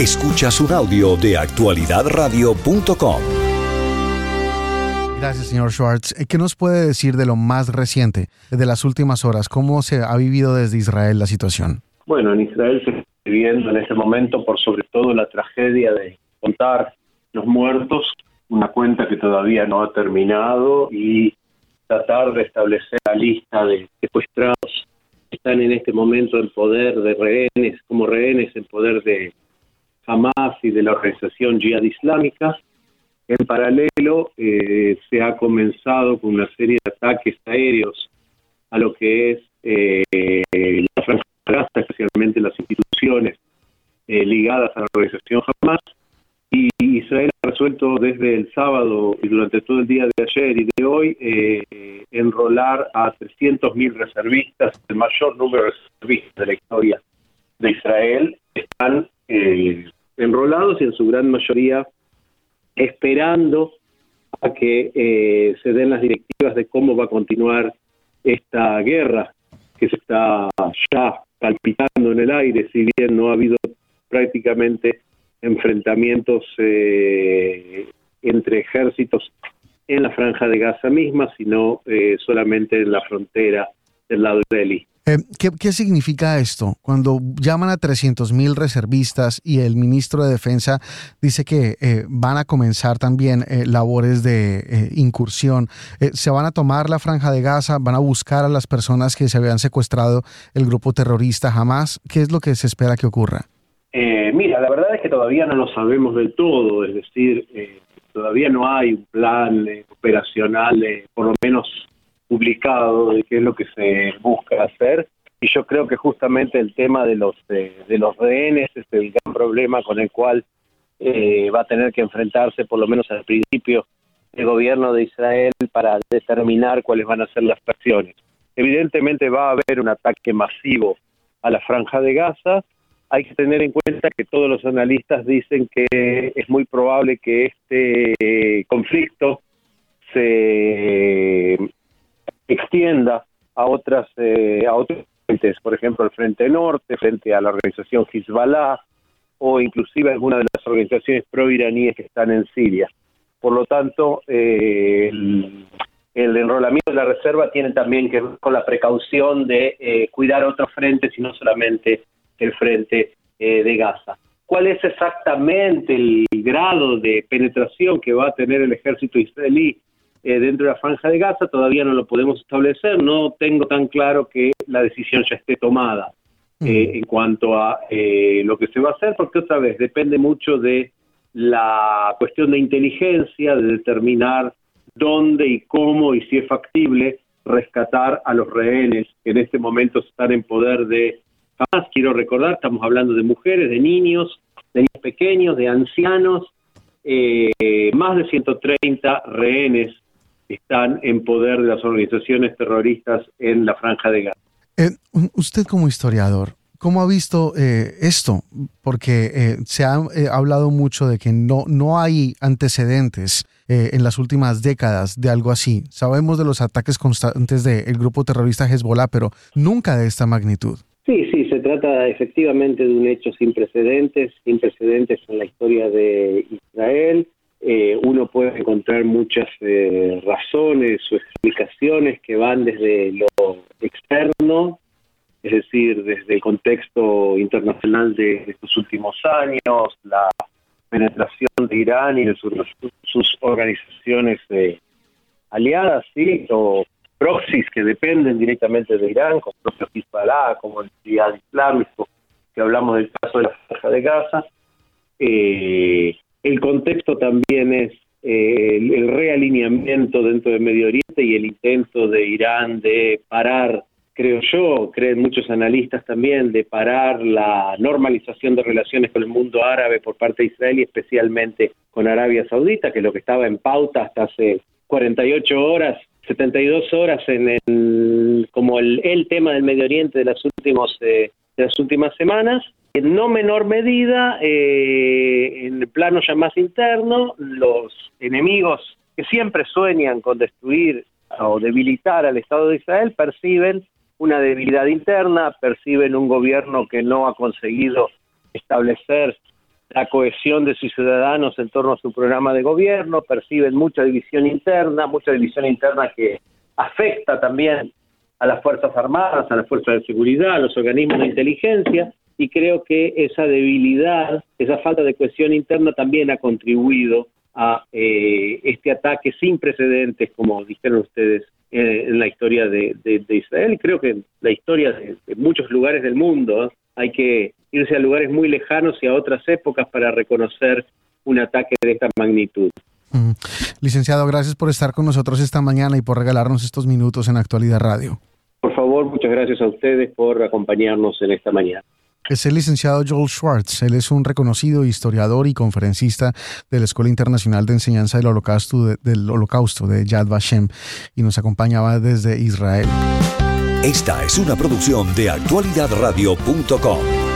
Escuchas un audio de actualidadradio.com. Gracias, señor Schwartz. Eh, ¿Qué nos puede decir de lo más reciente, de las últimas horas? ¿Cómo se ha vivido desde Israel la situación? Bueno, en Israel se está viviendo en este momento por sobre todo la tragedia de contar los muertos, una cuenta que todavía no ha terminado y tratar de establecer la lista de secuestrados que están en este momento en poder de rehenes, como rehenes en poder de Hamas y de la organización Jihad Islámica. En paralelo, eh, se ha comenzado con una serie de ataques aéreos a lo que es eh, la franja de Gaza, especialmente las instituciones eh, ligadas a la organización Hamas. Y Israel ha resuelto desde el sábado y durante todo el día de ayer y de hoy enrolar a 300.000 reservistas, el mayor número de reservistas de la historia de Israel. Están enrolados y en su gran mayoría esperando a que eh, se den las directivas de cómo va a continuar esta guerra que se está ya palpitando en el aire, si bien no ha habido prácticamente enfrentamientos eh, entre ejércitos en la franja de Gaza misma, sino eh, solamente en la frontera del lado israelí. Eh, ¿qué, significa esto? Cuando llaman a 300 mil reservistas y el ministro de Defensa dice que eh, van a comenzar también eh, labores de incursión, ¿se van a tomar la franja de Gaza? ¿Van a buscar a las personas que se habían secuestrado el grupo terrorista jamás? ¿Qué es lo que se espera que ocurra? mira, la verdad es que todavía no lo sabemos del todo, es decir, todavía no hay un plan operacional, por lo menos publicado de qué es lo que se busca hacer y yo creo que justamente el tema de los de, los rehenes es el gran problema con el cual eh, va a tener que enfrentarse por lo menos al principio el gobierno de Israel para determinar cuáles van a ser las acciones. Evidentemente va a haber un ataque masivo a la franja de Gaza. Hay que tener en cuenta que todos los analistas dicen que es muy probable que este conflicto se extienda a otras eh, a otros frentes, por ejemplo el Frente Norte, frente a la organización Hezbollah o inclusive algunas de las organizaciones pro-iraníes que están en Siria. Por lo tanto, eh, el, enrolamiento de la reserva tiene también que ver con la precaución de eh, cuidar otros frentes y no solamente el frente de Gaza. ¿Cuál es exactamente el grado de penetración que va a tener el ejército israelí eh, dentro de la franja de Gaza, todavía no lo podemos establecer, no tengo tan claro que la decisión ya esté tomada eh, en cuanto a eh, lo que se va a hacer, porque otra vez depende mucho de la cuestión de inteligencia, de determinar dónde y cómo y si es factible rescatar a los rehenes que en este momento están en poder de Hamas. Quiero recordar, estamos hablando de mujeres, de niños, de niños pequeños, de ancianos, más de 130 rehenes están en poder de las organizaciones terroristas en la franja de Gaza. Eh, usted como historiador, ¿cómo ha visto eh, esto? Porque eh, se ha hablado mucho de que no, no hay antecedentes en las últimas décadas de algo así. Sabemos de los ataques constantes del grupo terrorista Hezbollah, pero nunca de esta magnitud. Sí, sí, se trata efectivamente de un hecho sin precedentes, sin precedentes en la historia de Israel eh, uno puede encontrar muchas eh, razones o explicaciones que van desde lo externo, es decir, desde el contexto internacional de, estos últimos años, la penetración de Irán y de sus, organizaciones eh, aliadas, ¿sí? o proxies que dependen directamente de Irán, como el propio Hezbollah, como el Islámico, que hablamos del caso de la Franja de Gaza. Eh, el contexto también es eh, el, realineamiento dentro del Medio Oriente y el intento de Irán de parar, creo yo, creen muchos analistas también, de parar la normalización de relaciones con el mundo árabe por parte de Israel y especialmente con Arabia Saudita, que es lo que estaba en pauta hasta hace 48 horas, 72 horas en el, como el, tema del Medio Oriente de las últimos eh, de las últimas semanas en no menor medida, eh, en el plano ya más interno, los enemigos que siempre sueñan con destruir o debilitar al Estado de Israel perciben una debilidad interna, perciben un gobierno que no ha conseguido establecer la cohesión de sus ciudadanos en torno a su programa de gobierno, perciben mucha división interna, mucha división interna que afecta también a las Fuerzas Armadas, a las Fuerzas de Seguridad, a los organismos de inteligencia, y creo que esa debilidad, esa falta de cohesión interna también ha contribuido a eh, este ataque sin precedentes, como dijeron ustedes, eh, en la historia de, Israel y creo que en la historia de, muchos lugares del mundo. Hay que irse a lugares muy lejanos y a otras épocas para reconocer un ataque de esta magnitud. Licenciado, gracias por estar con nosotros esta mañana y por regalarnos estos minutos en Actualidad Radio. Por favor, muchas gracias a ustedes por acompañarnos en esta mañana. Es el licenciado Joel Schwartz. Él es un reconocido historiador y conferencista de la Escuela Internacional de Enseñanza del Holocausto de, del Holocausto de Yad Vashem y nos acompañaba desde Israel. Esta es una producción de actualidadradio.com.